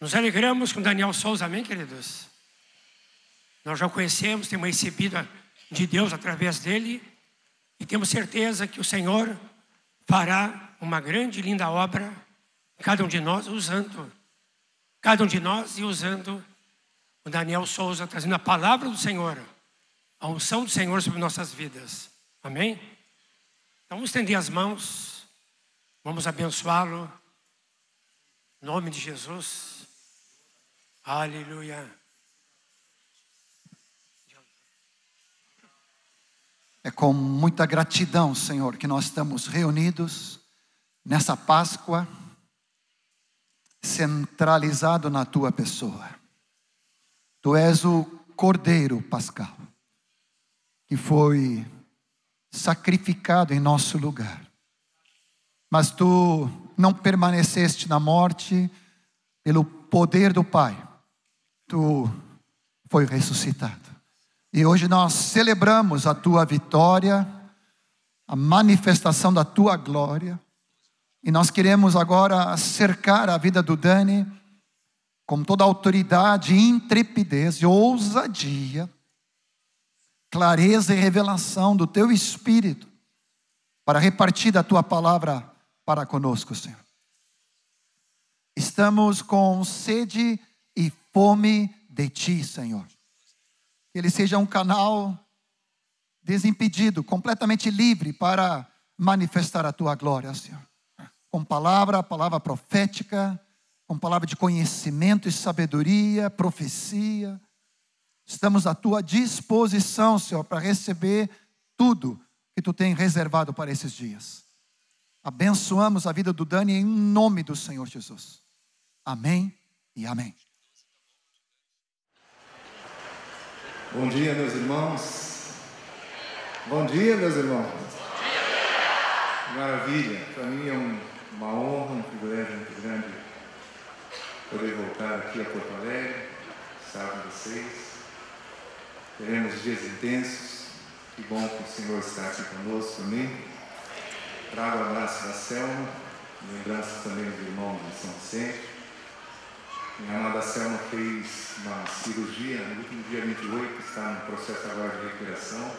Nos alegramos com Daniel Souza, amém, queridos? Nós já o conhecemos, temos recebido de Deus através dele e temos certeza que o Senhor fará uma grande e linda obra, cada um de nós usando, cada um de nós e usando o Daniel Souza, trazendo a palavra do Senhor, a unção do Senhor sobre nossas vidas. Amém? Então vamos estender as mãos, vamos abençoá-lo, em nome de Jesus. Aleluia. É com muita gratidão, Senhor, que nós estamos reunidos nessa Páscoa, centralizado na tua pessoa. Tu és o Cordeiro Pascal, que foi sacrificado em nosso lugar. Mas tu não permaneceste na morte pelo poder do Pai. Tu foi ressuscitado. E hoje nós celebramos a tua vitória, a manifestação da tua glória. E nós queremos agora cercar a vida do Dani com toda autoridade, intrepidez ousadia, clareza e revelação do teu espírito para repartir da tua palavra para conosco, Senhor. Estamos com sede fome de ti, Senhor que ele seja um canal desimpedido, completamente livre para manifestar a tua glória, Senhor. Com palavra, palavra profética, com palavra de conhecimento e sabedoria, profecia. Estamos à tua disposição, Senhor, para receber tudo que tu tem reservado para esses dias. Abençoamos a vida do Dani em nome do Senhor Jesus. Amém e amém. Bom dia, meus irmãos. Bom dia, meus irmãos. Maravilha. Para mim é um, uma honra, um privilégio muito grande poder voltar aqui a Porto Alegre, estar com vocês. Teremos dias intensos. Que bom que o Senhor está aqui conosco também. Trago o abraço da Selma, lembranças também do irmão de São Vicente. Minha amada Selma fez uma cirurgia no último dia 28, está no processo agora de recuperação,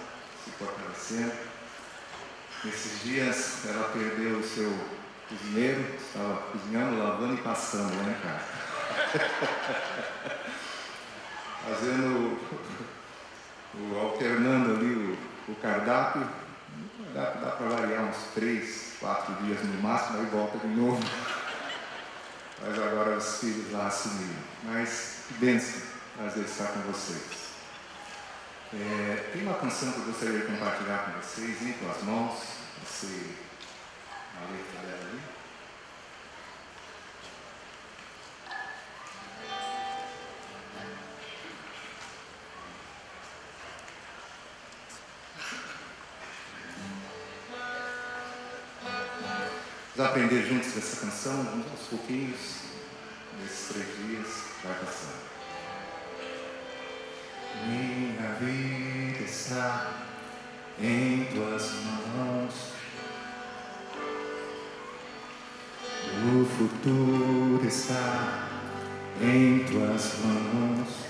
se fortalecendo. Nesses dias ela perdeu o seu cozinheiro, estava cozinhando, lavando e passando, né, cara? Fazendo, o, alternando ali o, o cardápio. Dá, dá para variar uns três, quatro dias no máximo, aí volta de novo mas agora os filhos lá assumiram. Mas que bênção prazer estar com vocês. É, tem uma canção que eu gostaria de compartilhar com vocês, em tuas mãos, você, a letra dela ali. Aprender juntos essa canção, vamos aos pouquinhos, nesses três dias, vai passando. Minha vida está em tuas mãos. O futuro está em tuas mãos.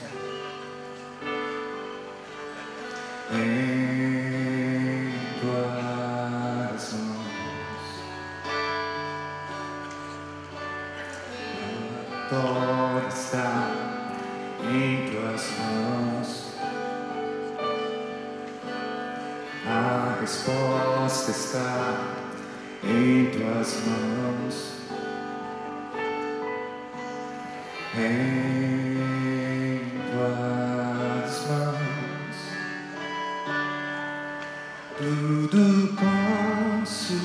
Tudo consumado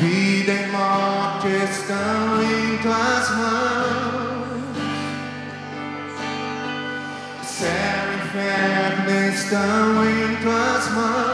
Vida e morte estão em tuas mãos. Céu e inferno estão em tuas mãos.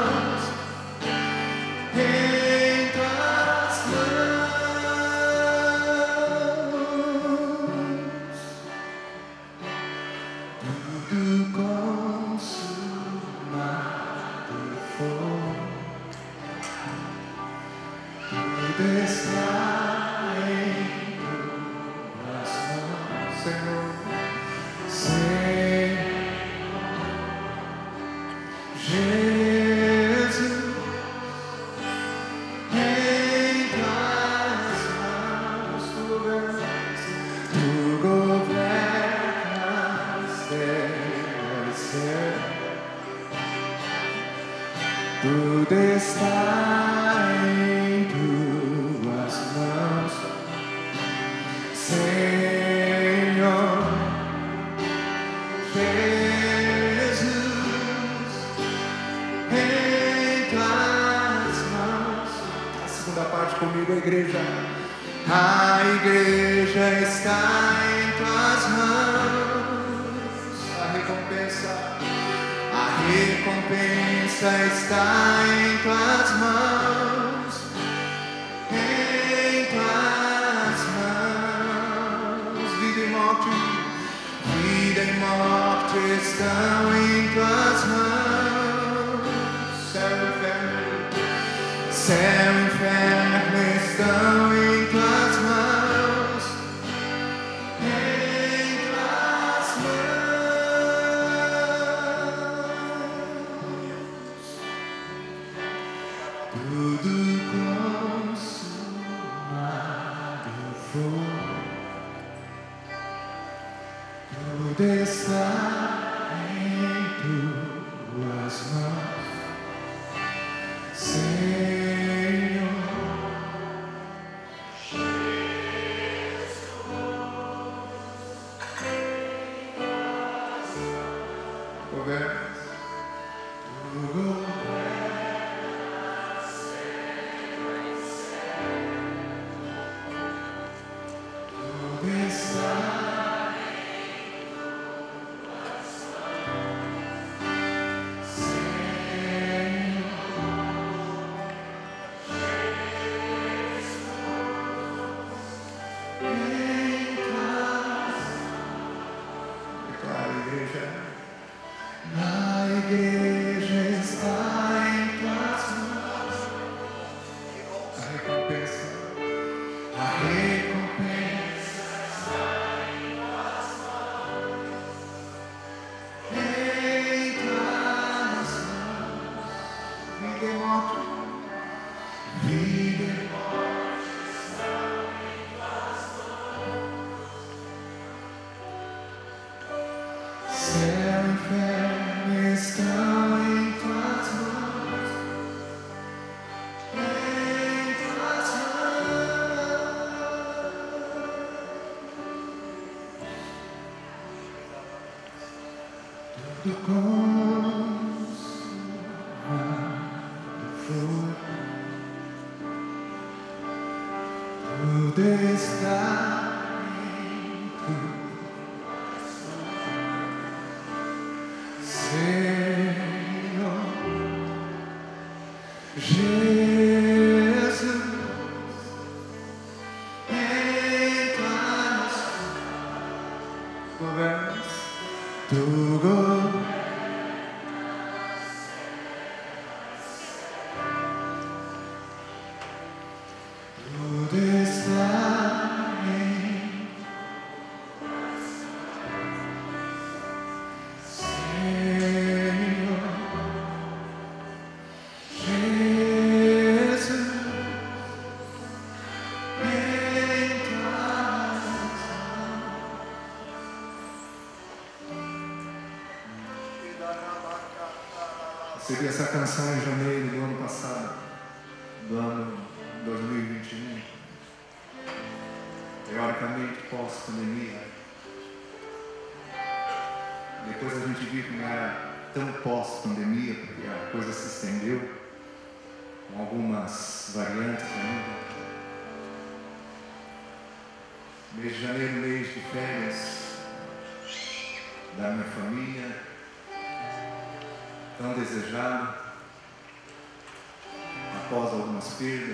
canção em janeiro.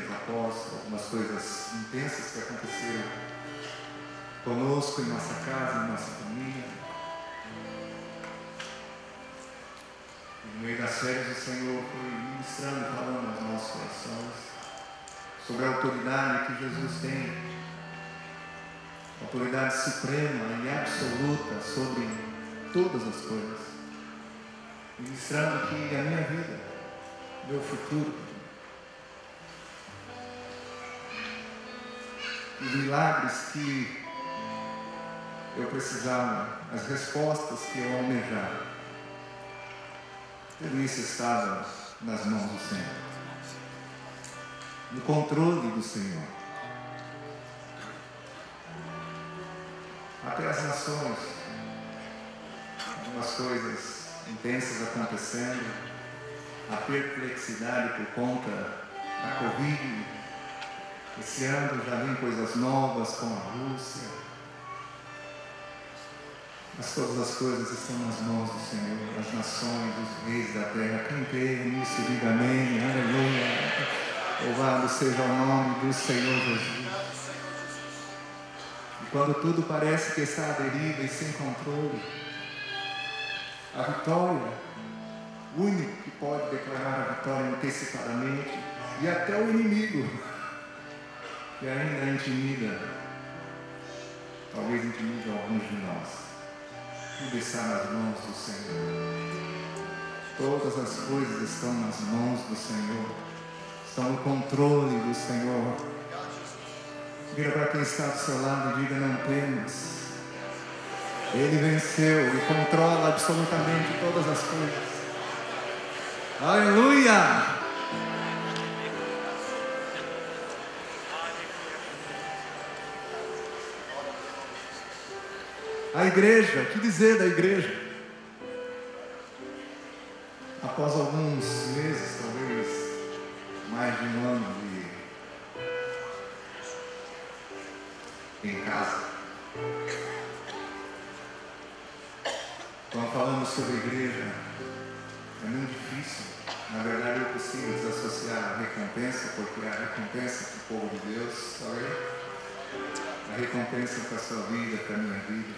Após algumas coisas intensas que aconteceram conosco, em nossa casa, em nossa família. E no meio das férias, o Senhor foi ministrando, falando aos nossos corações sobre a autoridade que Jesus tem autoridade suprema e absoluta sobre todas as coisas, ministrando que a minha vida, meu futuro, os milagres que eu precisava, as respostas que eu almejava, tudo isso estava nas mãos do Senhor, no controle do Senhor. até as nações, algumas coisas intensas acontecendo, a perplexidade por conta da Covid. Esse ano já vem coisas novas com a Rússia. Mas todas as coisas estão nas mãos do Senhor, as nações, os reis da terra. Quem crê nisso, diga amém, aleluia. Louvado seja o nome do Senhor Jesus. Quando tudo parece que está à deriva e sem controle, a vitória, o único que pode declarar a vitória antecipadamente, e até o inimigo, que ainda intimida, talvez intimida alguns de nós, tudo está nas mãos do Senhor. Todas as coisas estão nas mãos do Senhor, estão no controle do Senhor. Vira para quem está do seu lado e diga: Não temas. Ele venceu e controla absolutamente todas as coisas. Aleluia! A igreja, que dizer da igreja? Após alguns meses, talvez mais de um ano em casa. Quando falamos sobre igreja, é muito difícil, na verdade é possível desassociar a recompensa, porque a recompensa para o povo de Deus, sabe? A recompensa para a sua vida, para a minha vida,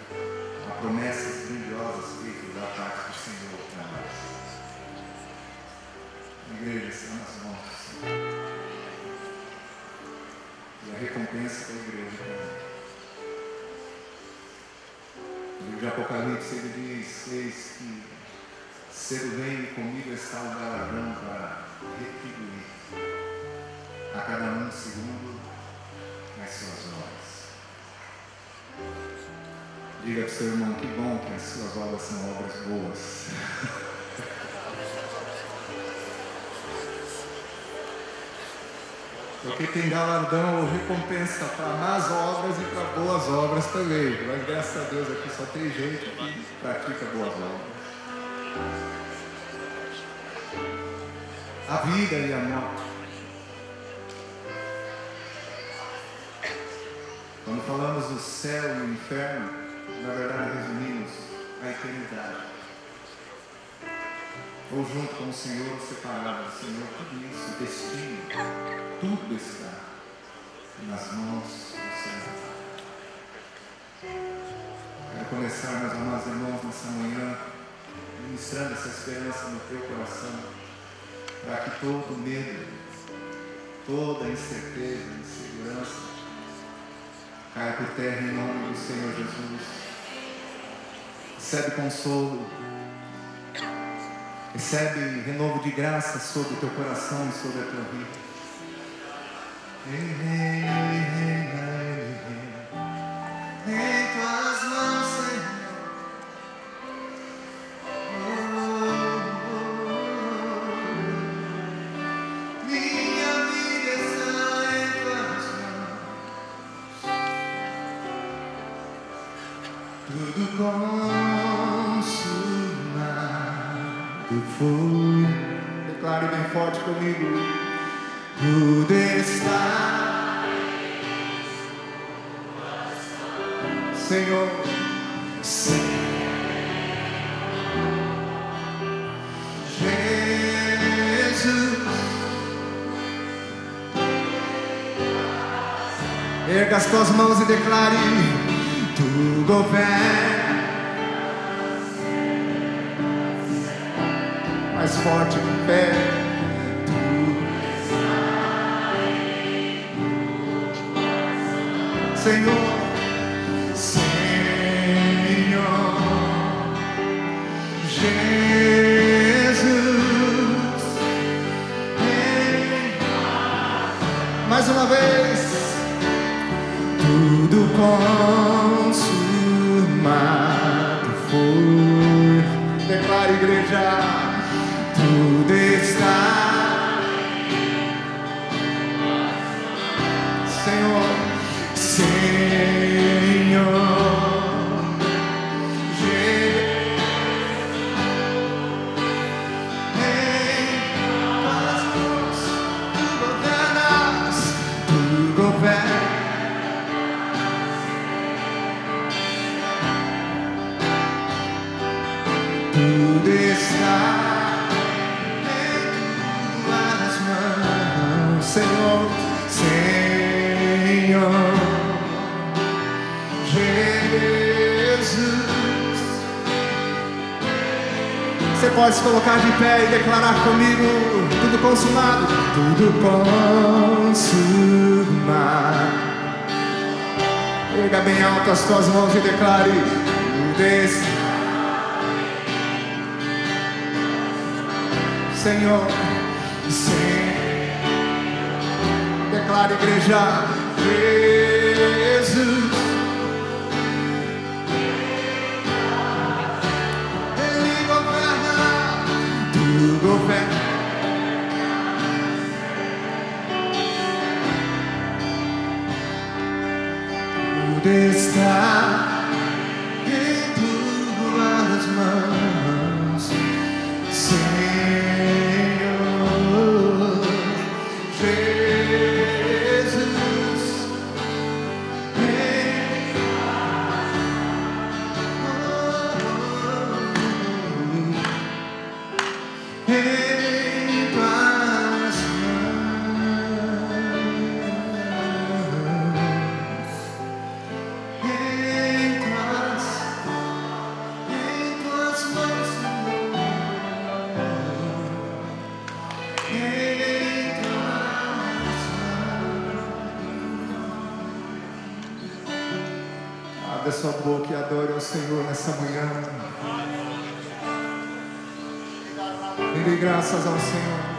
a promessas grandiosas feitas da parte do Senhor para nós. Igreja está nas mãos Senhor. E a recompensa para a igreja também livro de Apocalipse ele diz, eis que cedo vem comigo está o galardão para retribuir a cada um segundo as suas obras. Diga para o seu irmão que bom que as suas obras são obras boas. Porque tem galardão ou recompensa para más obras e para boas obras também. Mas graças a Deus aqui só tem gente que pratica boas obras. A vida e a morte. Quando falamos do céu e o inferno, na verdade resumimos a eternidade ou junto com o Senhor, separado do Senhor, tudo isso, destino, tudo está nas mãos do Senhor. Quero começar, meus amados irmãos, nessa manhã, ministrando essa esperança no teu coração, para que todo medo, toda incerteza, insegurança, caia por terra em nome do Senhor Jesus. Recebe consolo Recebe renovo de graça sobre o teu coração e sobre a tua vida. Em as tuas mãos e declare: Tu governas. Mais forte que pé. Tu... Senhor. se colocar de pé e declarar comigo: tudo consumado, tudo consumado. Pega bem alto as tuas mãos e declare: desse. Senhor, Senhor, declare, igreja, Jesus. rendem graças ao Senhor.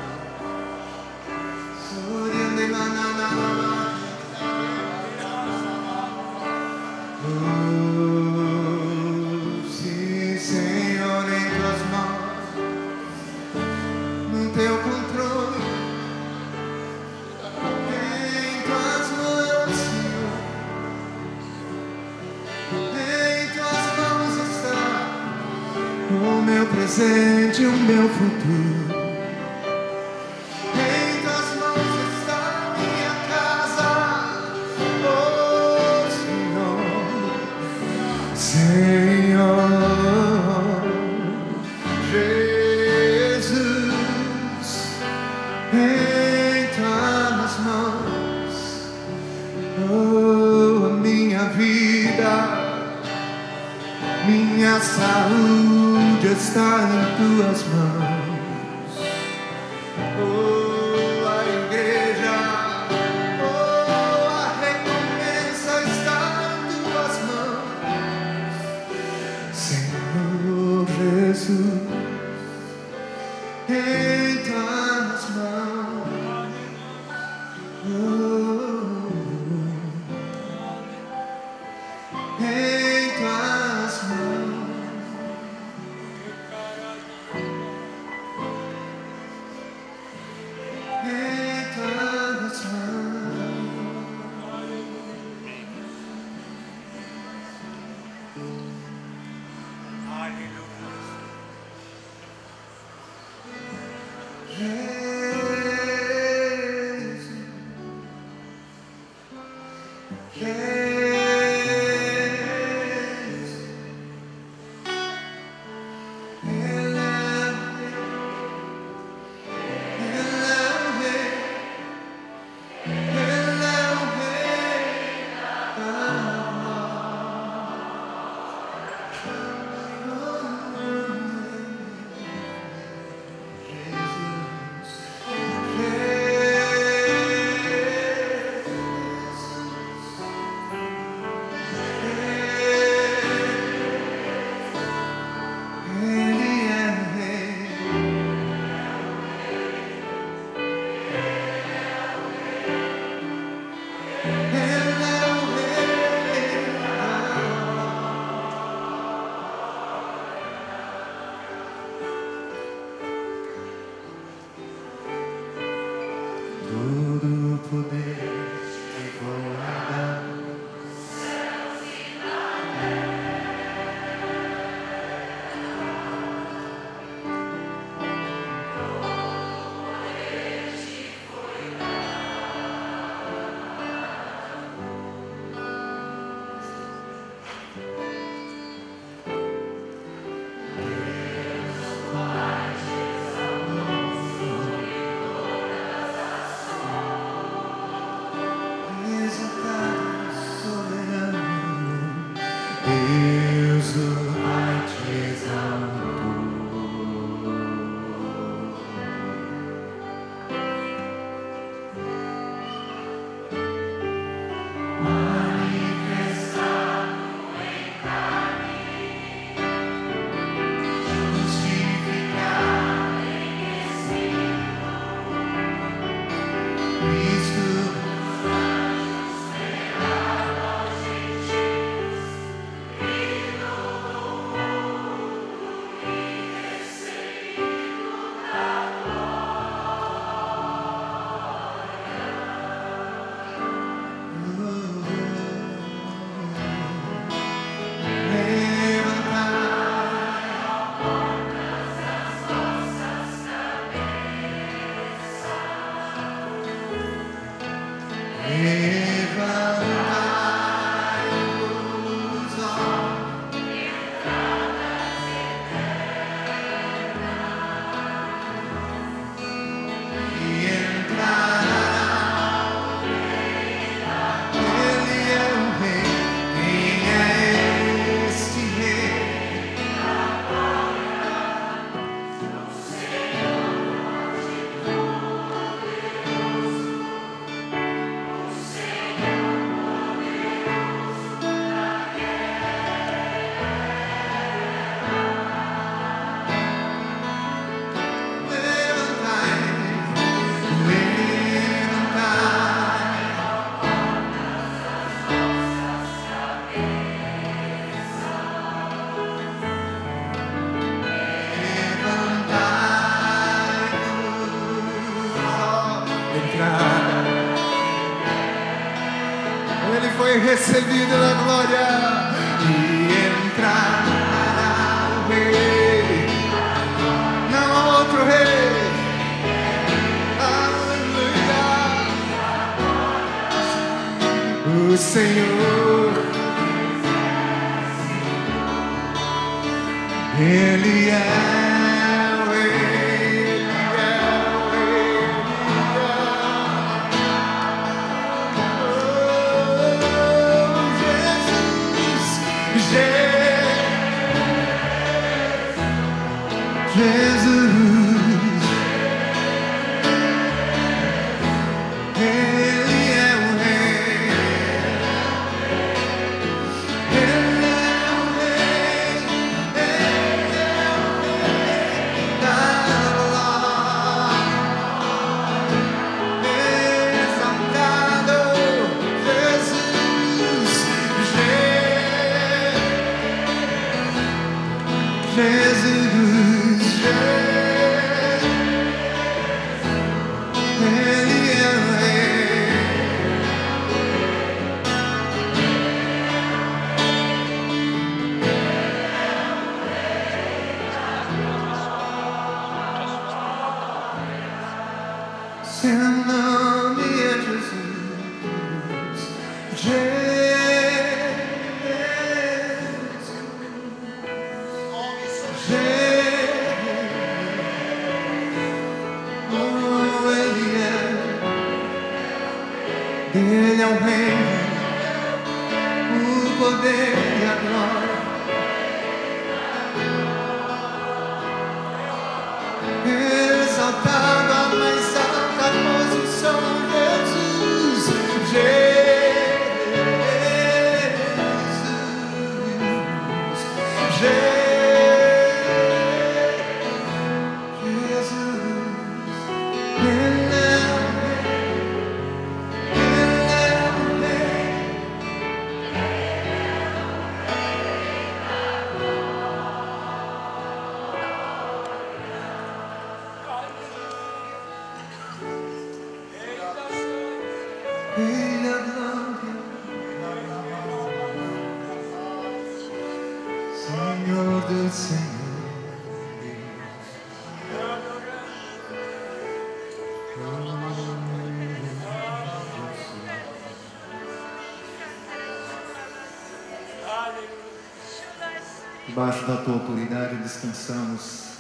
Debaixo da tua autoridade descansamos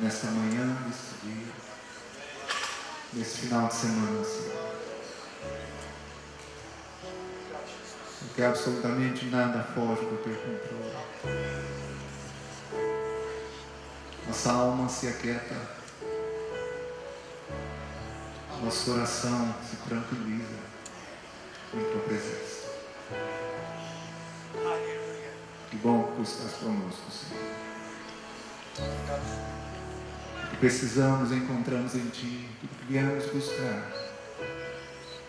nesta manhã, neste dia, nesse final de semana, Senhor. Porque absolutamente nada foge do teu controle. Nossa alma se aquieta, nosso coração se tranquiliza precisamos encontramos em Ti, tudo que viemos buscar,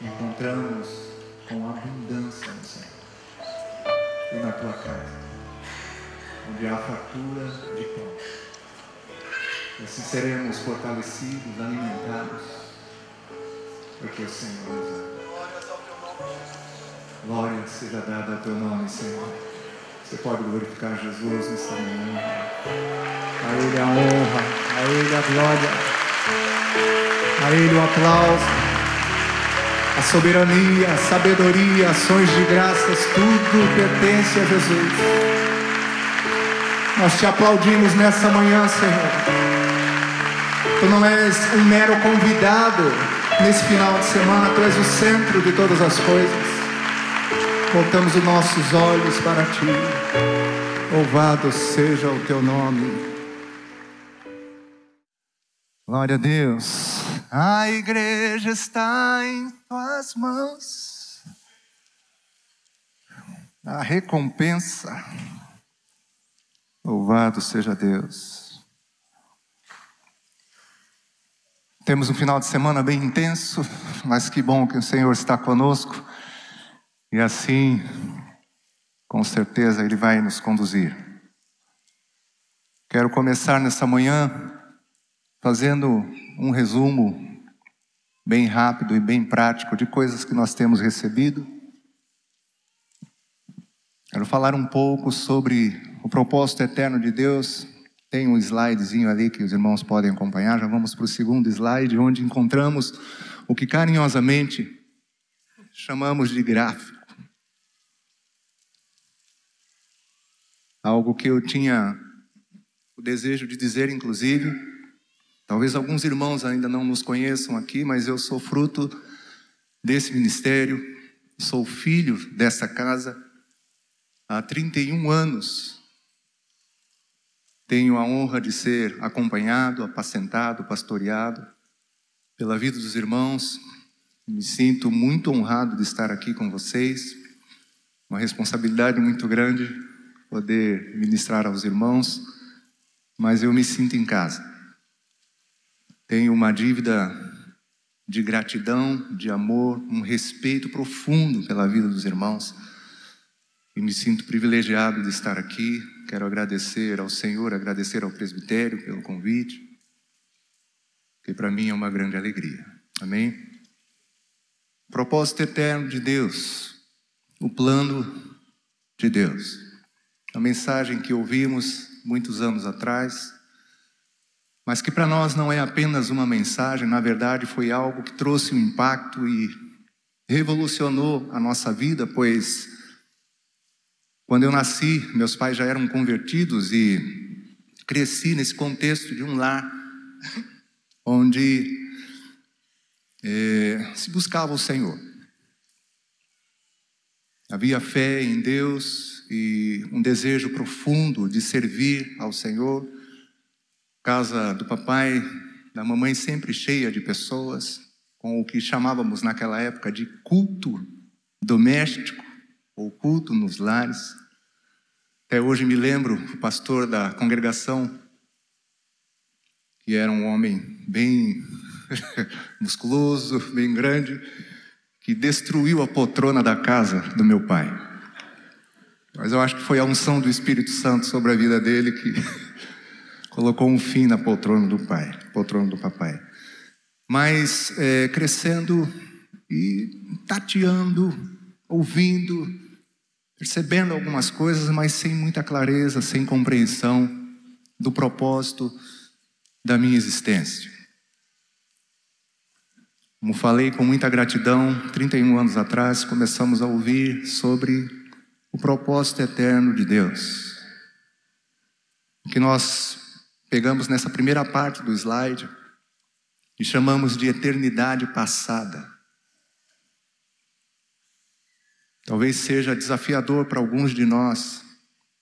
encontramos com abundância no Senhor e na Tua casa, onde há fartura de pão. E assim seremos fortalecidos, alimentados, porque o Senhor nos ama. Glória seja dada ao Teu nome, Senhor. Você pode glorificar Jesus nessa manhã. A Ele a honra, a Ele a glória, a Ele o aplauso, a soberania, a sabedoria, ações de graças, tudo pertence a Jesus. Nós te aplaudimos nessa manhã, Senhor. Tu não és um mero convidado nesse final de semana, tu és o centro de todas as coisas. Voltamos os nossos olhos para ti. Louvado seja o teu nome. Glória a Deus. A igreja está em tuas mãos. A recompensa. Louvado seja Deus. Temos um final de semana bem intenso, mas que bom que o Senhor está conosco. E assim, com certeza, Ele vai nos conduzir. Quero começar nessa manhã fazendo um resumo bem rápido e bem prático de coisas que nós temos recebido. Quero falar um pouco sobre o propósito eterno de Deus. Tem um slidezinho ali que os irmãos podem acompanhar. Já vamos para o segundo slide, onde encontramos o que carinhosamente chamamos de gráfico. Algo que eu tinha o desejo de dizer, inclusive. Talvez alguns irmãos ainda não nos conheçam aqui, mas eu sou fruto desse ministério, sou filho dessa casa há 31 anos. Tenho a honra de ser acompanhado, apacentado, pastoreado pela vida dos irmãos. Me sinto muito honrado de estar aqui com vocês. Uma responsabilidade muito grande poder ministrar aos irmãos, mas eu me sinto em casa. Tenho uma dívida de gratidão, de amor, um respeito profundo pela vida dos irmãos. E me sinto privilegiado de estar aqui. Quero agradecer ao Senhor, agradecer ao presbitério pelo convite, que para mim é uma grande alegria. Amém? Propósito eterno de Deus, o plano de Deus. A mensagem que ouvimos muitos anos atrás, mas que para nós não é apenas uma mensagem, na verdade foi algo que trouxe um impacto e revolucionou a nossa vida, pois quando eu nasci, meus pais já eram convertidos e cresci nesse contexto de um lar onde eh, se buscava o Senhor. Havia fé em Deus e um desejo profundo de servir ao Senhor. Casa do papai, da mamãe sempre cheia de pessoas, com o que chamávamos naquela época de culto doméstico ou culto nos lares. Até hoje me lembro o pastor da congregação, que era um homem bem musculoso, bem grande, que destruiu a poltrona da casa do meu pai. Mas eu acho que foi a unção do Espírito Santo sobre a vida dele que colocou um fim na poltrona do pai, poltrona do papai. Mas é, crescendo e tateando, ouvindo, percebendo algumas coisas, mas sem muita clareza, sem compreensão do propósito da minha existência. Como falei com muita gratidão, 31 anos atrás, começamos a ouvir sobre o propósito eterno de Deus. Que nós pegamos nessa primeira parte do slide e chamamos de eternidade passada. Talvez seja desafiador para alguns de nós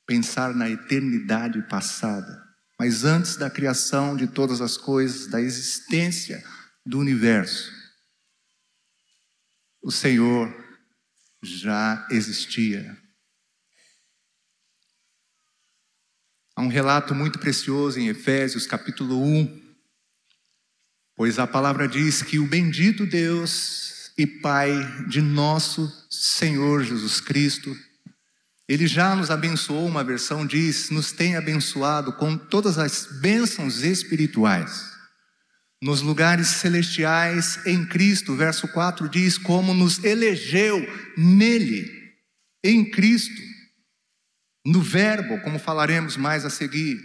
pensar na eternidade passada, mas antes da criação de todas as coisas, da existência do universo, o Senhor já existia. Há um relato muito precioso em Efésios, capítulo 1, pois a palavra diz que o bendito Deus e Pai de nosso Senhor Jesus Cristo, ele já nos abençoou, uma versão diz, nos tem abençoado com todas as bênçãos espirituais nos lugares celestiais em Cristo. Verso 4 diz: Como nos elegeu nele, em Cristo, no Verbo, como falaremos mais a seguir,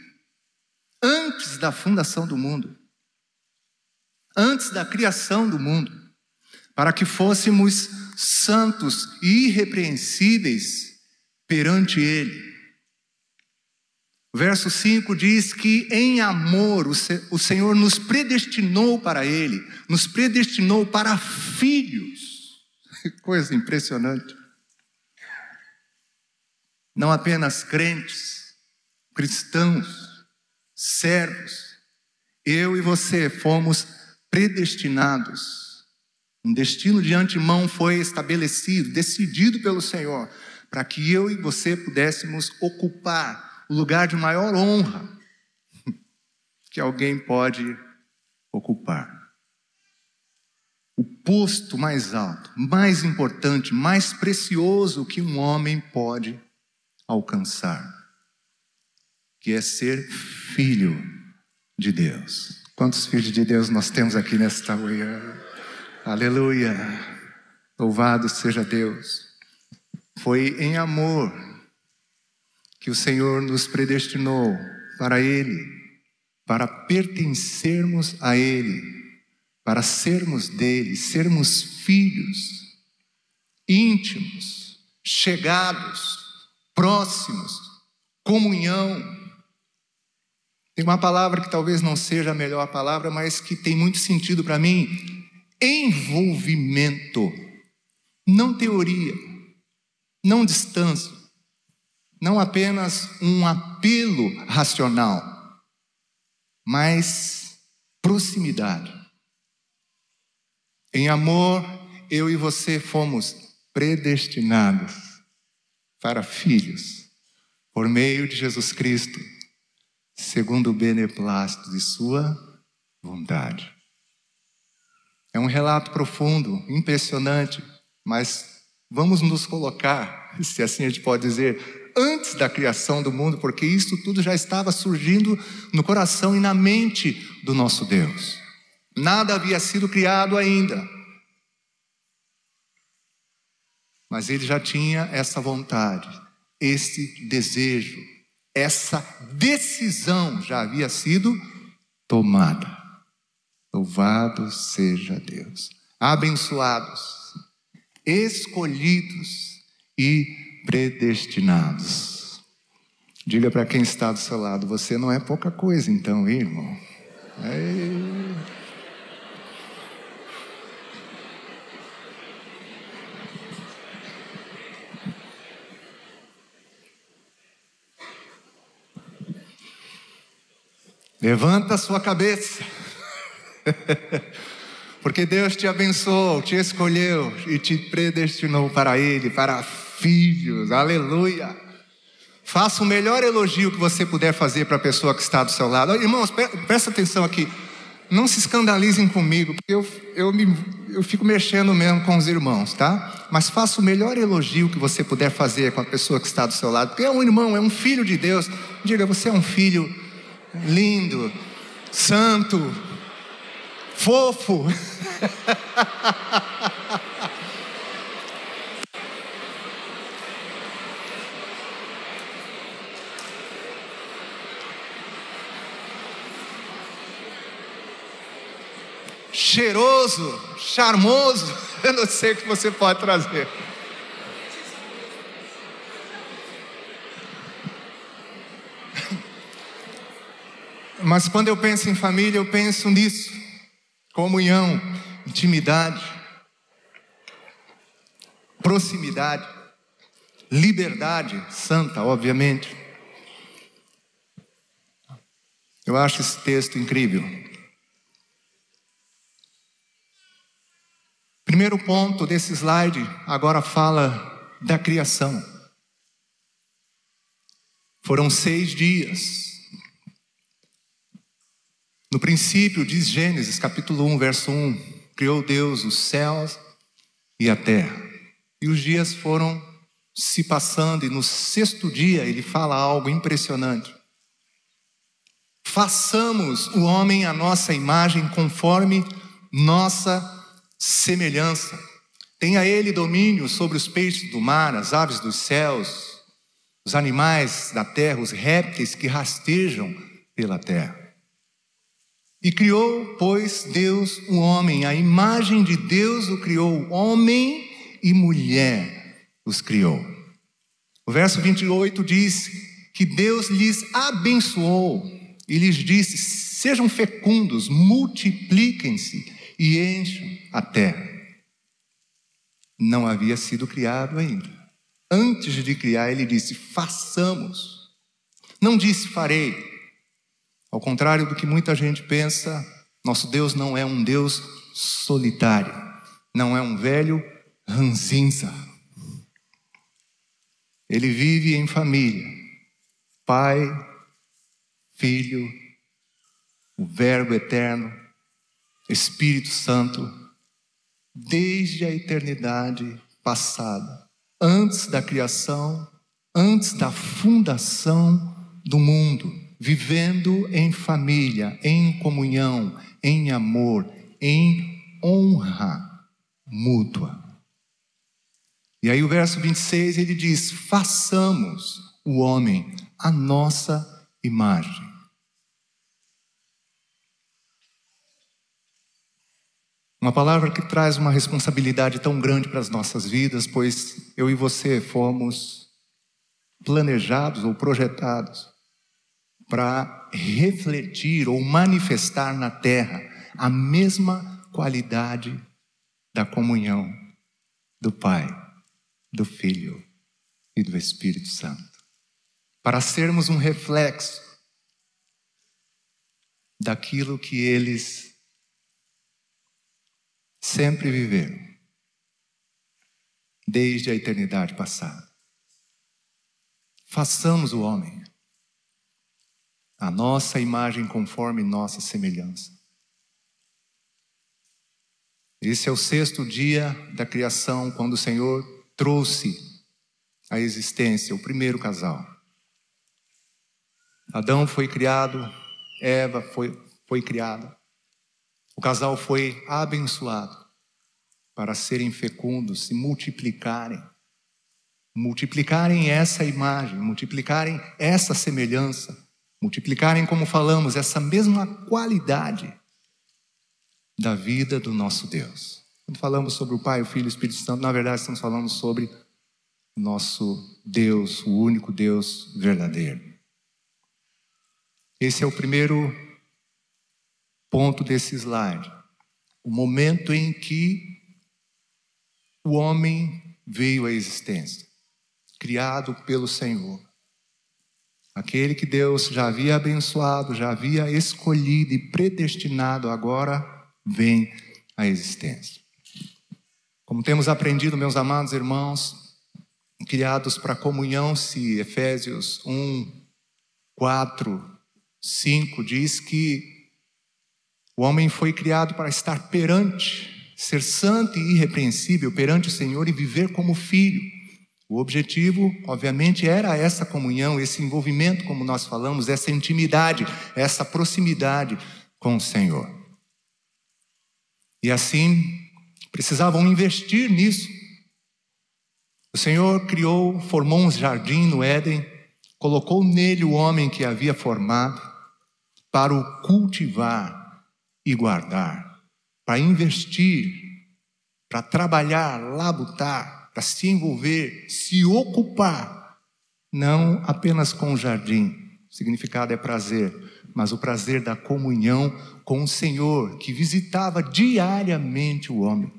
antes da fundação do mundo, antes da criação do mundo, para que fôssemos santos e irrepreensíveis perante Ele. Verso 5 diz que em amor o Senhor nos predestinou para Ele, nos predestinou para filhos. Coisa impressionante. Não apenas crentes, cristãos, servos, eu e você fomos predestinados. Um destino de antemão foi estabelecido, decidido pelo Senhor, para que eu e você pudéssemos ocupar o lugar de maior honra que alguém pode ocupar. O posto mais alto, mais importante, mais precioso que um homem pode alcançar, que é ser filho de Deus. Quantos filhos de Deus nós temos aqui nesta manhã? Aleluia! Louvado seja Deus. Foi em amor que o Senhor nos predestinou para Ele, para pertencermos a Ele, para sermos dele, sermos filhos, íntimos, chegados, próximos, comunhão. Tem uma palavra que talvez não seja a melhor palavra, mas que tem muito sentido para mim: envolvimento, não teoria, não distância. Não apenas um apelo racional, mas proximidade. Em amor, eu e você fomos predestinados para filhos, por meio de Jesus Cristo, segundo o beneplácito de Sua vontade. É um relato profundo, impressionante, mas vamos nos colocar, se assim a gente pode dizer, antes da criação do mundo, porque isso tudo já estava surgindo no coração e na mente do nosso Deus. Nada havia sido criado ainda. Mas ele já tinha essa vontade, esse desejo, essa decisão já havia sido tomada. Louvado seja Deus. Abençoados, escolhidos e predestinados. Diga para quem está do seu lado: você não é pouca coisa, então, irmão. Levanta sua cabeça. Porque Deus te abençoou, te escolheu e te predestinou para Ele, para filhos. Aleluia. Faça o melhor elogio que você puder fazer para a pessoa que está do seu lado. Irmãos, presta atenção aqui. Não se escandalizem comigo, porque eu, eu, me, eu fico mexendo mesmo com os irmãos, tá? Mas faça o melhor elogio que você puder fazer com a pessoa que está do seu lado, porque é um irmão, é um filho de Deus. Diga, você é um filho lindo, santo, fofo. cheiroso, charmoso, eu não sei o que você pode trazer. Mas quando eu penso em família, eu penso nisso: comunhão, intimidade, proximidade, liberdade santa, obviamente. Eu acho esse texto incrível. Primeiro ponto desse slide agora fala da criação. Foram seis dias. No princípio, diz Gênesis capítulo 1, verso 1: Criou Deus os céus e a terra. E os dias foram se passando, e no sexto dia ele fala algo impressionante. Façamos o homem a nossa imagem conforme nossa semelhança. Tenha ele domínio sobre os peixes do mar, as aves dos céus, os animais da terra, os répteis que rastejam pela terra. E criou, pois, Deus o homem, a imagem de Deus o criou, homem e mulher os criou. O verso 28 diz que Deus lhes abençoou e lhes disse: sejam fecundos, multipliquem-se e encham a terra. Não havia sido criado ainda. Antes de criar, ele disse: façamos. Não disse farei. Ao contrário do que muita gente pensa, nosso Deus não é um Deus solitário, não é um velho ranzinza. Ele vive em família, pai, filho, o Verbo eterno, Espírito Santo, desde a eternidade passada, antes da criação, antes da fundação do mundo, vivendo em família, em comunhão, em amor, em honra mútua. E aí o verso 26 ele diz: façamos o homem a nossa imagem. Uma palavra que traz uma responsabilidade tão grande para as nossas vidas, pois eu e você fomos planejados ou projetados para refletir ou manifestar na terra a mesma qualidade da comunhão do Pai, do Filho e do Espírito Santo. Para sermos um reflexo daquilo que eles sempre viveram, desde a eternidade passada. Façamos o homem a nossa imagem conforme nossa semelhança. Esse é o sexto dia da criação, quando o Senhor trouxe à existência o primeiro casal. Adão foi criado, Eva foi, foi criada. O casal foi abençoado para serem fecundos, se multiplicarem, multiplicarem essa imagem, multiplicarem essa semelhança, multiplicarem, como falamos, essa mesma qualidade da vida do nosso Deus. Quando falamos sobre o Pai, o Filho e o Espírito Santo, na verdade estamos falando sobre nosso Deus, o único Deus verdadeiro. Esse é o primeiro ponto desse slide. O momento em que o homem veio à existência, criado pelo Senhor. Aquele que Deus já havia abençoado, já havia escolhido e predestinado, agora vem à existência. Como temos aprendido, meus amados irmãos, criados para comunhão, se Efésios 1, 4, 5 diz que o homem foi criado para estar perante, ser santo e irrepreensível perante o Senhor e viver como filho. O objetivo, obviamente, era essa comunhão, esse envolvimento, como nós falamos, essa intimidade, essa proximidade com o Senhor. E assim, precisavam investir nisso. O Senhor criou, formou um jardim no Éden, colocou nele o homem que havia formado para o cultivar e guardar, para investir, para trabalhar, labutar, para se envolver, se ocupar, não apenas com o jardim, o significado é prazer, mas o prazer da comunhão com o Senhor, que visitava diariamente o homem,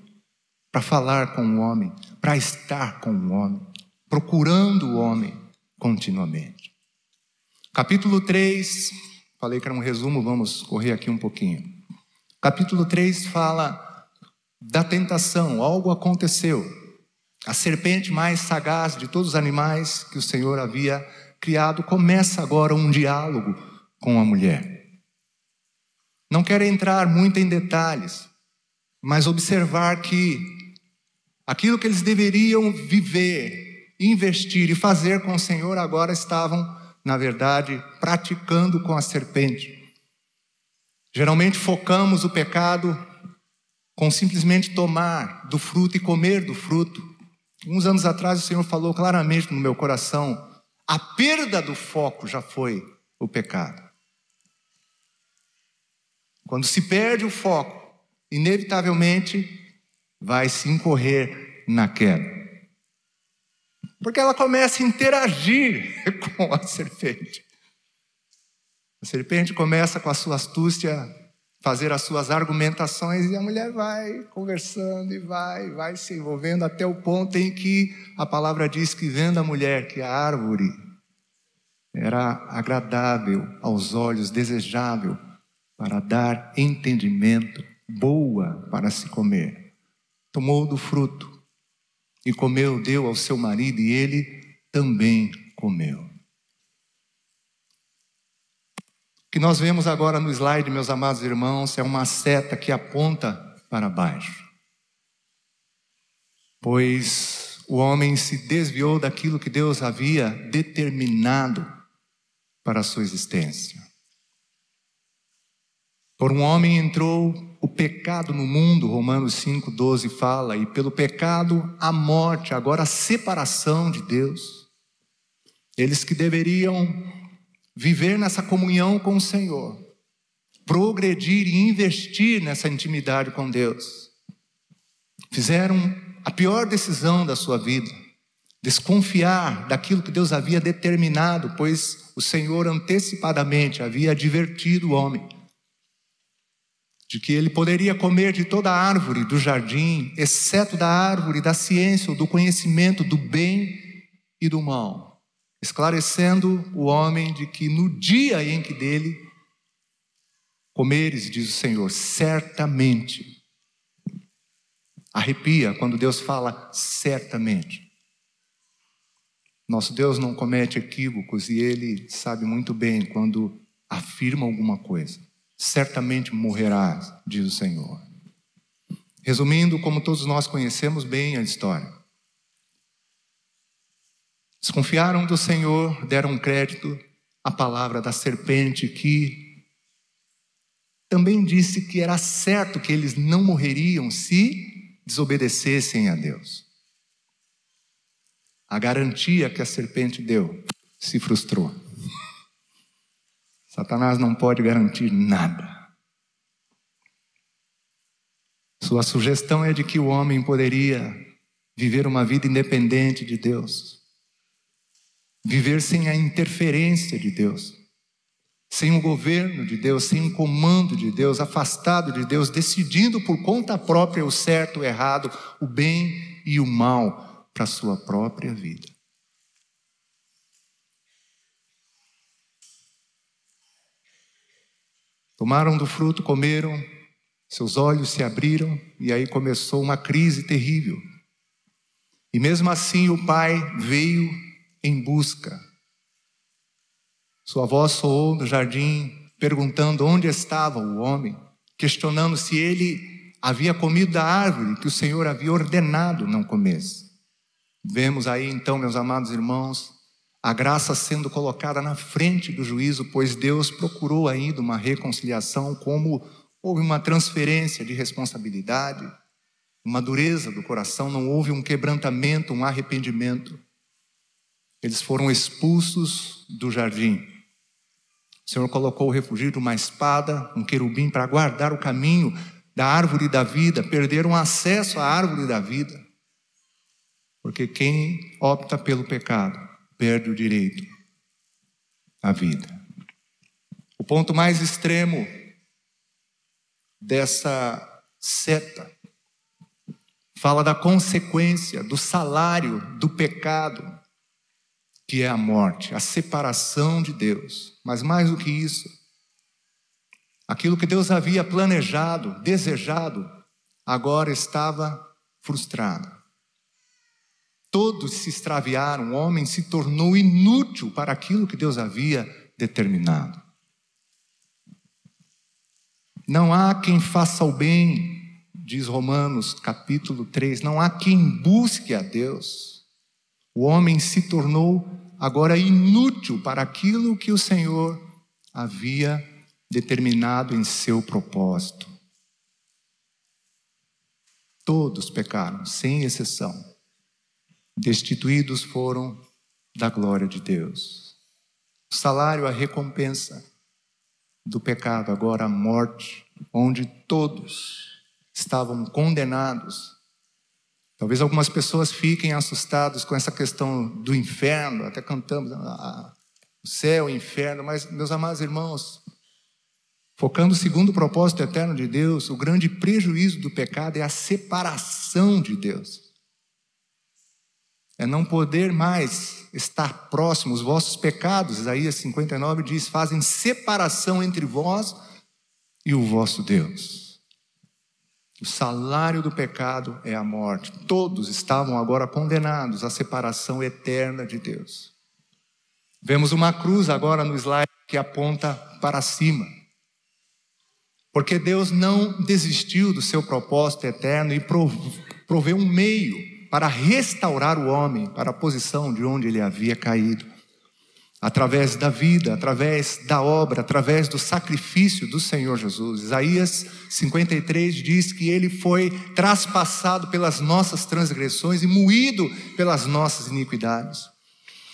para falar com o homem, para estar com o homem, procurando o homem continuamente. Capítulo 3, falei que era um resumo, vamos correr aqui um pouquinho. Capítulo 3 fala da tentação, algo aconteceu. A serpente mais sagaz de todos os animais que o Senhor havia criado começa agora um diálogo com a mulher. Não quero entrar muito em detalhes, mas observar que aquilo que eles deveriam viver, investir e fazer com o Senhor agora estavam, na verdade, praticando com a serpente. Geralmente focamos o pecado com simplesmente tomar do fruto e comer do fruto. Uns anos atrás o Senhor falou claramente no meu coração: a perda do foco já foi o pecado. Quando se perde o foco, inevitavelmente vai se incorrer na queda. Porque ela começa a interagir com a serpente. A serpente começa com a sua astúcia fazer as suas argumentações e a mulher vai conversando e vai, vai se envolvendo até o ponto em que a palavra diz que vendo a mulher que a árvore era agradável aos olhos, desejável para dar entendimento, boa para se comer. Tomou do fruto e comeu, deu ao seu marido e ele também comeu. O que nós vemos agora no slide, meus amados irmãos, é uma seta que aponta para baixo. Pois o homem se desviou daquilo que Deus havia determinado para a sua existência. Por um homem entrou o pecado no mundo, Romanos 5,12 fala, e pelo pecado a morte, agora a separação de Deus. Eles que deveriam viver nessa comunhão com o Senhor, progredir e investir nessa intimidade com Deus. Fizeram a pior decisão da sua vida, desconfiar daquilo que Deus havia determinado, pois o Senhor antecipadamente havia advertido o homem de que ele poderia comer de toda árvore do jardim, exceto da árvore da ciência ou do conhecimento do bem e do mal esclarecendo o homem de que no dia em que dele comeres, diz o Senhor, certamente. Arrepia quando Deus fala certamente. Nosso Deus não comete equívocos e ele sabe muito bem quando afirma alguma coisa. Certamente morrerás, diz o Senhor. Resumindo, como todos nós conhecemos bem a história, Desconfiaram do Senhor, deram crédito à palavra da serpente que também disse que era certo que eles não morreriam se desobedecessem a Deus. A garantia que a serpente deu se frustrou. Satanás não pode garantir nada. Sua sugestão é de que o homem poderia viver uma vida independente de Deus Viver sem a interferência de Deus, sem o governo de Deus, sem o comando de Deus, afastado de Deus, decidindo por conta própria o certo, o errado, o bem e o mal para a sua própria vida. Tomaram do fruto, comeram, seus olhos se abriram e aí começou uma crise terrível. E mesmo assim o pai veio em busca. Sua voz soou no jardim, perguntando onde estava o homem, questionando se ele havia comido da árvore que o Senhor havia ordenado não comesse. Vemos aí então, meus amados irmãos, a graça sendo colocada na frente do juízo, pois Deus procurou ainda uma reconciliação, como houve uma transferência de responsabilidade, uma dureza do coração, não houve um quebrantamento, um arrependimento. Eles foram expulsos do jardim. O Senhor colocou o refúgio de uma espada, um querubim para guardar o caminho da árvore da vida, perderam acesso à árvore da vida. Porque quem opta pelo pecado perde o direito à vida. O ponto mais extremo dessa seta fala da consequência, do salário do pecado, que é a morte, a separação de Deus. Mas mais do que isso, aquilo que Deus havia planejado, desejado, agora estava frustrado. Todos se extraviaram, o homem se tornou inútil para aquilo que Deus havia determinado. Não há quem faça o bem, diz Romanos capítulo 3, não há quem busque a Deus. O homem se tornou agora inútil para aquilo que o Senhor havia determinado em seu propósito. Todos pecaram, sem exceção destituídos foram da glória de Deus. O salário, a recompensa do pecado, agora a morte, onde todos estavam condenados. Talvez algumas pessoas fiquem assustadas com essa questão do inferno, até cantamos ah, o céu, o inferno, mas, meus amados irmãos, focando segundo o propósito eterno de Deus, o grande prejuízo do pecado é a separação de Deus é não poder mais estar próximo. Os vossos pecados, Isaías 59 diz, fazem separação entre vós e o vosso Deus. O salário do pecado é a morte. Todos estavam agora condenados à separação eterna de Deus. Vemos uma cruz agora no slide que aponta para cima. Porque Deus não desistiu do seu propósito eterno e proveu um meio para restaurar o homem para a posição de onde ele havia caído. Através da vida, através da obra, através do sacrifício do Senhor Jesus. Isaías 53 diz que ele foi traspassado pelas nossas transgressões e moído pelas nossas iniquidades.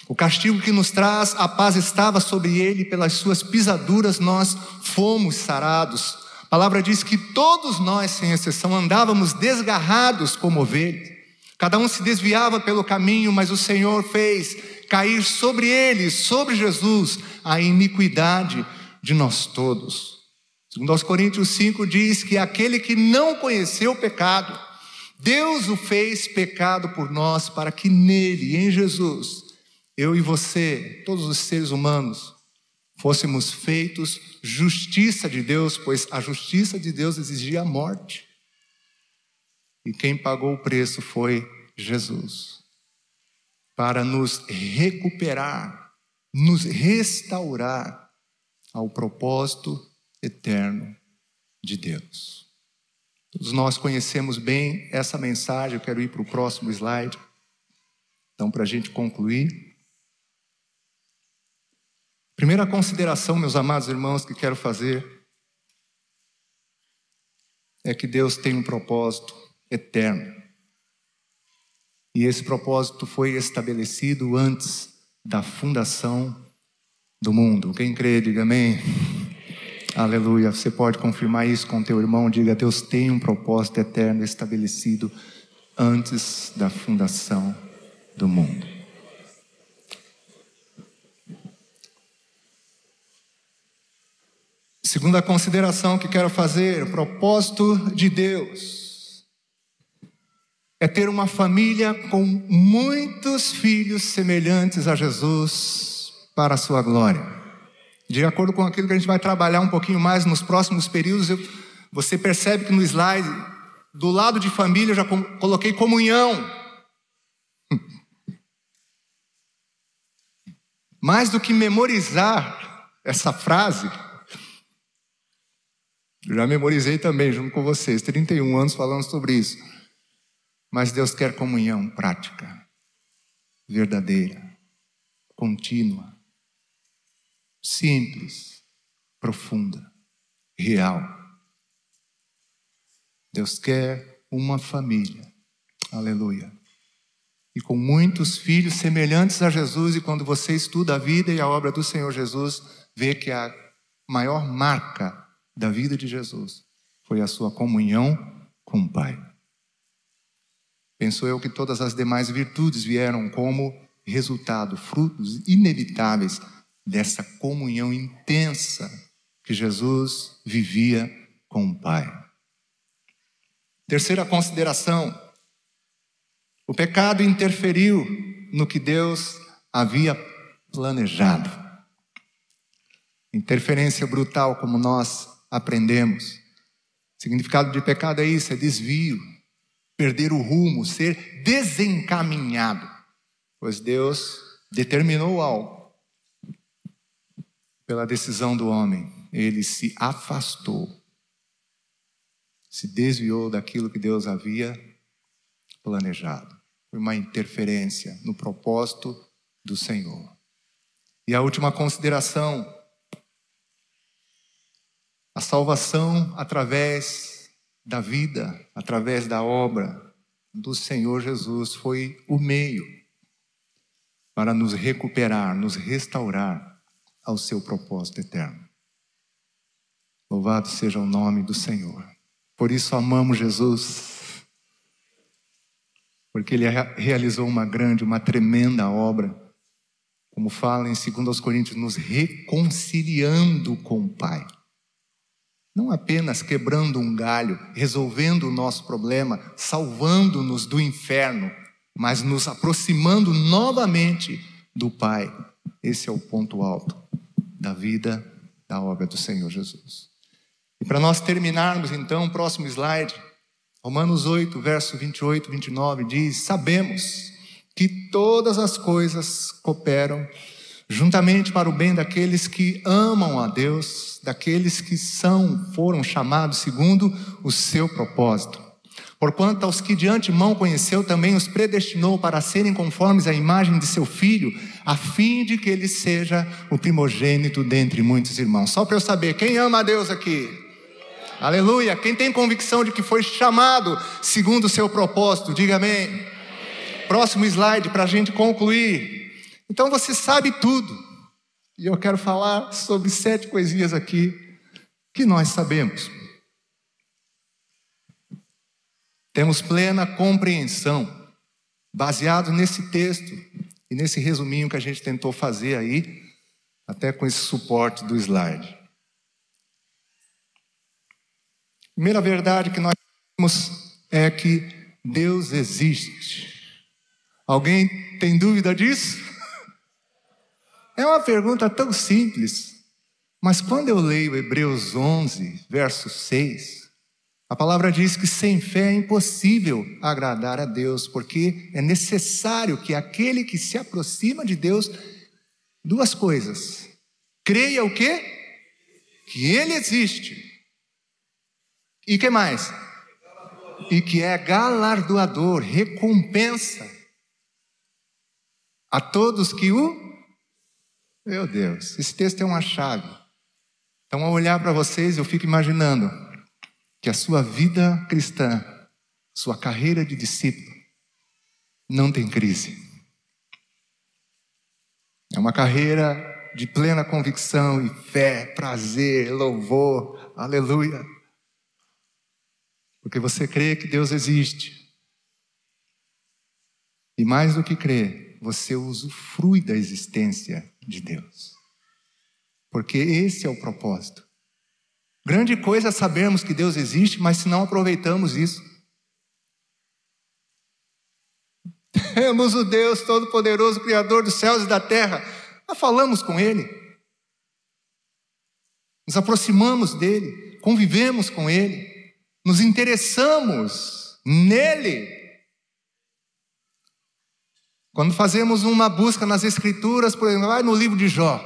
O castigo que nos traz a paz estava sobre ele, pelas suas pisaduras nós fomos sarados. A palavra diz que todos nós, sem exceção, andávamos desgarrados como ovelhas. Cada um se desviava pelo caminho, mas o Senhor fez cair sobre eles, sobre Jesus, a iniquidade de nós todos. Segundo Coríntios 5 diz que aquele que não conheceu o pecado, Deus o fez pecado por nós, para que nele, em Jesus, eu e você, todos os seres humanos, fôssemos feitos justiça de Deus, pois a justiça de Deus exigia a morte. E quem pagou o preço foi Jesus, para nos recuperar, nos restaurar ao propósito eterno de Deus. Todos nós conhecemos bem essa mensagem, eu quero ir para o próximo slide. Então, para a gente concluir. Primeira consideração, meus amados irmãos, que quero fazer é que Deus tem um propósito eterno. E esse propósito foi estabelecido antes da fundação do mundo. Quem crê, diga amém. Aleluia. Você pode confirmar isso com teu irmão. Diga: Deus tem um propósito eterno estabelecido antes da fundação do mundo. Segunda consideração que quero fazer: o propósito de Deus é ter uma família com muitos filhos semelhantes a Jesus para a sua glória. De acordo com aquilo que a gente vai trabalhar um pouquinho mais nos próximos períodos, eu, você percebe que no slide, do lado de família, eu já coloquei comunhão. Mais do que memorizar essa frase, já memorizei também, junto com vocês, 31 anos falando sobre isso. Mas Deus quer comunhão prática, verdadeira, contínua, simples, profunda, real. Deus quer uma família, aleluia. E com muitos filhos semelhantes a Jesus, e quando você estuda a vida e a obra do Senhor Jesus, vê que a maior marca da vida de Jesus foi a sua comunhão com o Pai. Penso eu que todas as demais virtudes vieram como resultado, frutos inevitáveis dessa comunhão intensa que Jesus vivia com o Pai. Terceira consideração: o pecado interferiu no que Deus havia planejado. Interferência brutal, como nós aprendemos. O significado de pecado é isso: é desvio, perder o rumo, ser desencaminhado. Pois Deus determinou algo pela decisão do homem, ele se afastou, se desviou daquilo que Deus havia planejado. Foi uma interferência no propósito do Senhor. E a última consideração a salvação através da vida, através da obra do Senhor Jesus foi o meio para nos recuperar, nos restaurar ao seu propósito eterno. Louvado seja o nome do Senhor. Por isso amamos Jesus, porque ele realizou uma grande, uma tremenda obra, como fala em 2 Coríntios, nos reconciliando com o Pai. Não apenas quebrando um galho, resolvendo o nosso problema, salvando-nos do inferno, mas nos aproximando novamente do Pai. Esse é o ponto alto da vida, da obra do Senhor Jesus. E para nós terminarmos, então, próximo slide, Romanos 8, verso 28, 29, diz: Sabemos que todas as coisas cooperam juntamente para o bem daqueles que amam a Deus, daqueles que são, foram chamados segundo o seu propósito. Porquanto aos que de antemão conheceu, também os predestinou para serem conformes à imagem de seu filho, a fim de que ele seja o primogênito dentre muitos irmãos. Só para eu saber, quem ama a Deus aqui? Aleluia! Quem tem convicção de que foi chamado segundo o seu propósito, diga amém. amém. Próximo slide para a gente concluir. Então você sabe tudo. E eu quero falar sobre sete coisinhas aqui que nós sabemos. Temos plena compreensão, baseado nesse texto e nesse resuminho que a gente tentou fazer aí, até com esse suporte do slide. Primeira verdade que nós temos é que Deus existe. Alguém tem dúvida disso? É uma pergunta tão simples, mas quando eu leio Hebreus 11, verso 6, a palavra diz que sem fé é impossível agradar a Deus, porque é necessário que aquele que se aproxima de Deus, duas coisas: creia o quê? Que Ele existe. E que mais? E que é galardoador, recompensa a todos que o meu Deus, esse texto é uma chave. Então, ao olhar para vocês, eu fico imaginando que a sua vida cristã, sua carreira de discípulo, não tem crise. É uma carreira de plena convicção e fé, prazer, louvor, aleluia. Porque você crê que Deus existe. E mais do que crer, você usufrui da existência de Deus. Porque esse é o propósito. Grande coisa é sabermos que Deus existe, mas se não aproveitamos isso. Temos o Deus Todo-Poderoso, Criador dos céus e da terra, mas falamos com Ele. nos aproximamos dele, convivemos com ele, nos interessamos nele. Quando fazemos uma busca nas Escrituras, por exemplo, vai no livro de Jó.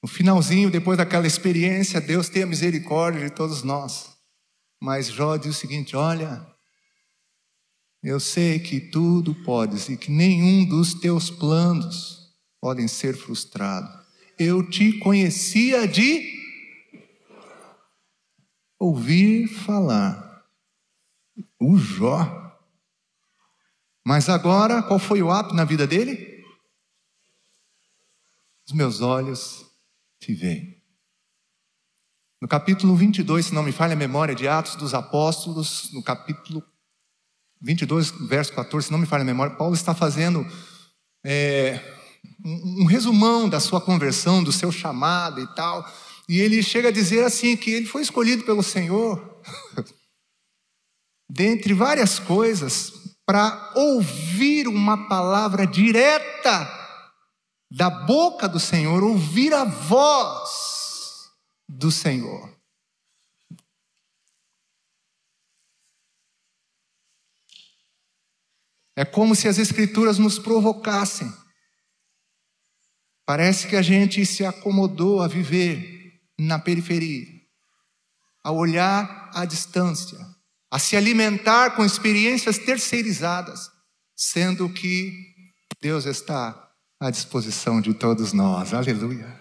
No finalzinho, depois daquela experiência, Deus tem a misericórdia de todos nós. Mas Jó diz o seguinte: Olha, eu sei que tudo podes e que nenhum dos teus planos podem ser frustrados. Eu te conhecia de ouvir falar. O Jó. Mas agora, qual foi o ato na vida dele? Os meus olhos te veem. No capítulo 22, se não me falha a memória, de Atos dos Apóstolos, no capítulo 22, verso 14, se não me falha a memória, Paulo está fazendo é, um, um resumão da sua conversão, do seu chamado e tal. E ele chega a dizer assim: que ele foi escolhido pelo Senhor, dentre várias coisas, para ouvir uma palavra direta da boca do Senhor, ouvir a voz do Senhor. É como se as Escrituras nos provocassem. Parece que a gente se acomodou a viver na periferia, a olhar à distância, a se alimentar com experiências terceirizadas, sendo que Deus está à disposição de todos nós. Aleluia.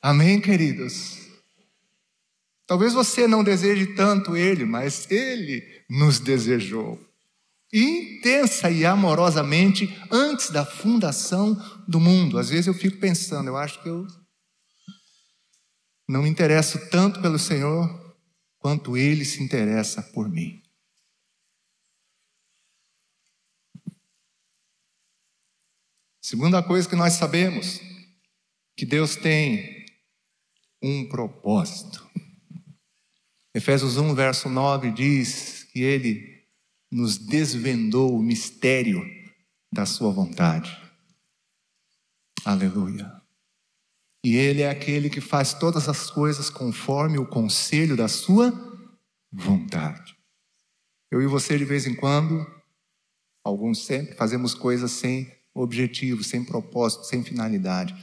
Amém, queridos? Talvez você não deseje tanto Ele, mas Ele nos desejou intensa e amorosamente antes da fundação do mundo. Às vezes eu fico pensando, eu acho que eu não me interesso tanto pelo Senhor quanto Ele se interessa por mim. Segunda coisa que nós sabemos, que Deus tem um propósito. Efésios 1, verso 9 diz que Ele nos desvendou o mistério da Sua vontade. Aleluia. E Ele é aquele que faz todas as coisas conforme o conselho da Sua vontade. Eu e você, de vez em quando, alguns sempre, fazemos coisas sem objetivo, sem propósito, sem finalidade.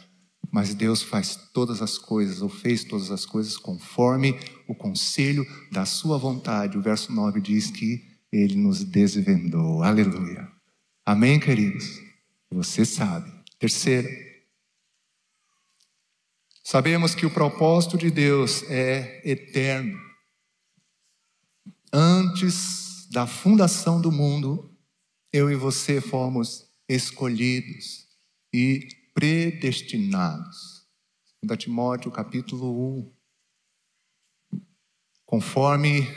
Mas Deus faz todas as coisas, ou fez todas as coisas conforme o conselho da sua vontade. O verso 9 diz que ele nos desvendou. Aleluia. Amém, queridos? Você sabe. Terceiro, sabemos que o propósito de Deus é eterno. Antes da fundação do mundo, eu e você fomos escolhidos e predestinados. 2 Timóteo capítulo 1. Conforme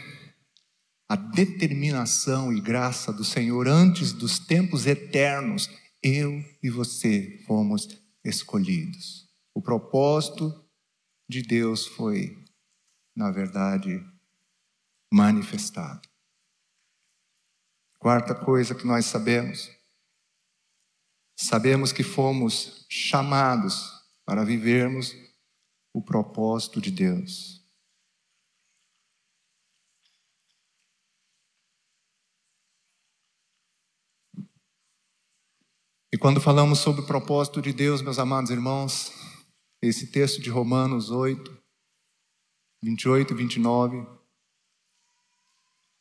a determinação e graça do Senhor antes dos tempos eternos, eu e você fomos escolhidos. O propósito de Deus foi, na verdade, manifestado. Quarta coisa que nós sabemos Sabemos que fomos chamados para vivermos o propósito de Deus. E quando falamos sobre o propósito de Deus, meus amados irmãos, esse texto de Romanos 8, 28 e 29,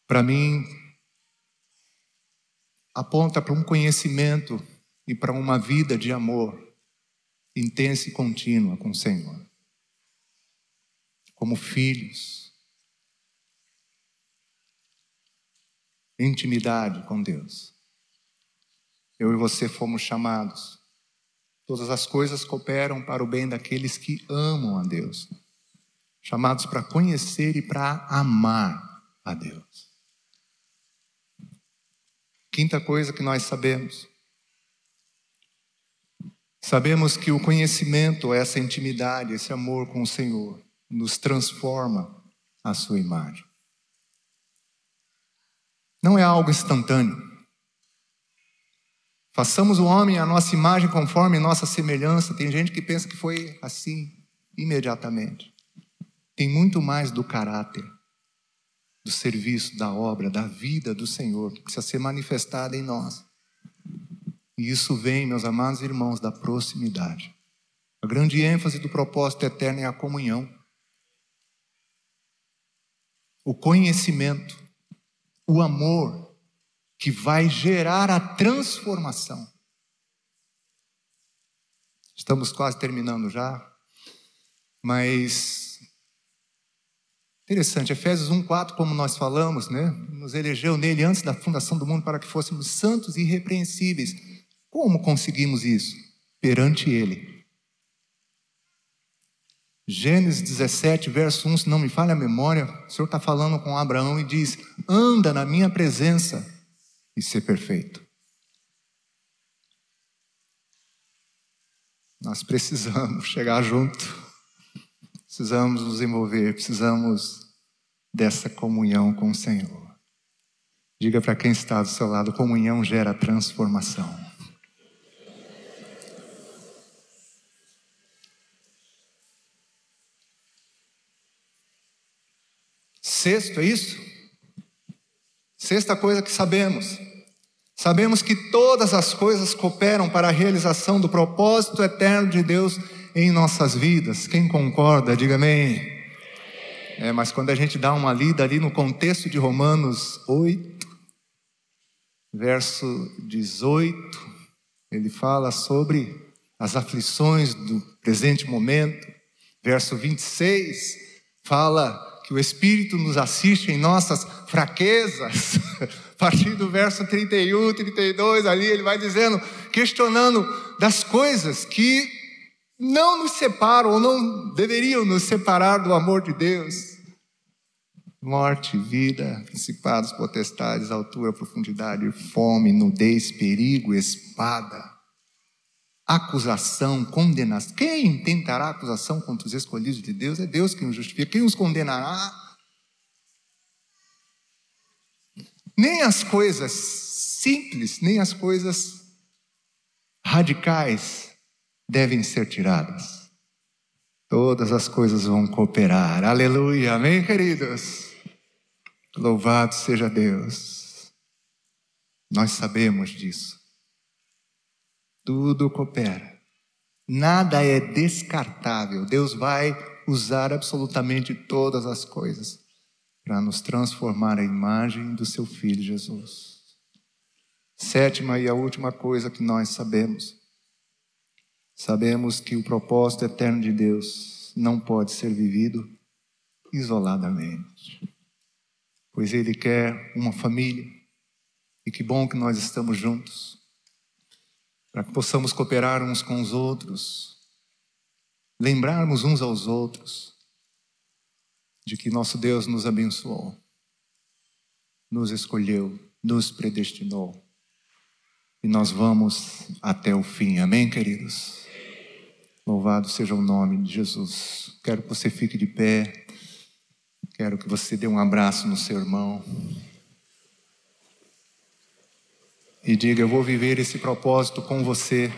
para mim, aponta para um conhecimento e para uma vida de amor intensa e contínua com o Senhor. Como filhos. Intimidade com Deus. Eu e você fomos chamados. Todas as coisas cooperam para o bem daqueles que amam a Deus. Chamados para conhecer e para amar a Deus. Quinta coisa que nós sabemos Sabemos que o conhecimento, essa intimidade, esse amor com o Senhor, nos transforma à sua imagem. Não é algo instantâneo. Façamos o homem a nossa imagem conforme nossa semelhança. Tem gente que pensa que foi assim. imediatamente. Tem muito mais do caráter, do serviço, da obra, da vida do Senhor que precisa ser manifestada em nós. E isso vem, meus amados irmãos, da proximidade. A grande ênfase do propósito eterno é a comunhão, o conhecimento, o amor que vai gerar a transformação. Estamos quase terminando já, mas interessante, Efésios 1:4, como nós falamos, né? Nos elegeu nele antes da fundação do mundo para que fôssemos santos e irrepreensíveis. Como conseguimos isso? Perante ele. Gênesis 17, verso 1, se não me falha a memória, o Senhor está falando com Abraão e diz: anda na minha presença e ser perfeito. Nós precisamos chegar junto, precisamos nos envolver, precisamos dessa comunhão com o Senhor. Diga para quem está do seu lado: comunhão gera transformação. Sexto, é isso? Sexta coisa que sabemos. Sabemos que todas as coisas cooperam para a realização do propósito eterno de Deus em nossas vidas. Quem concorda, diga amém. É, mas quando a gente dá uma lida ali no contexto de Romanos 8, verso 18, ele fala sobre as aflições do presente momento. Verso 26 fala que o Espírito nos assiste em nossas fraquezas. A partir do verso 31, 32, ali ele vai dizendo, questionando das coisas que não nos separam ou não deveriam nos separar do amor de Deus. Morte, vida, principados, potestades, altura, profundidade, fome, nudez, perigo, espada, acusação, condenação. Quem tentará acusação contra os escolhidos de Deus? É Deus que nos justifica. Quem os condenará? Nem as coisas simples, nem as coisas radicais devem ser tiradas. Todas as coisas vão cooperar. Aleluia. Amém, queridos? Louvado seja Deus. Nós sabemos disso. Tudo coopera. Nada é descartável. Deus vai usar absolutamente todas as coisas para nos transformar a imagem do seu filho Jesus. Sétima e a última coisa que nós sabemos. Sabemos que o propósito eterno de Deus não pode ser vivido isoladamente. Pois Ele quer uma família, e que bom que nós estamos juntos, para que possamos cooperar uns com os outros, lembrarmos uns aos outros, de que nosso Deus nos abençoou, nos escolheu, nos predestinou. E nós vamos até o fim. Amém, queridos? Louvado seja o nome de Jesus. Quero que você fique de pé. Quero que você dê um abraço no seu irmão. E diga: Eu vou viver esse propósito com você.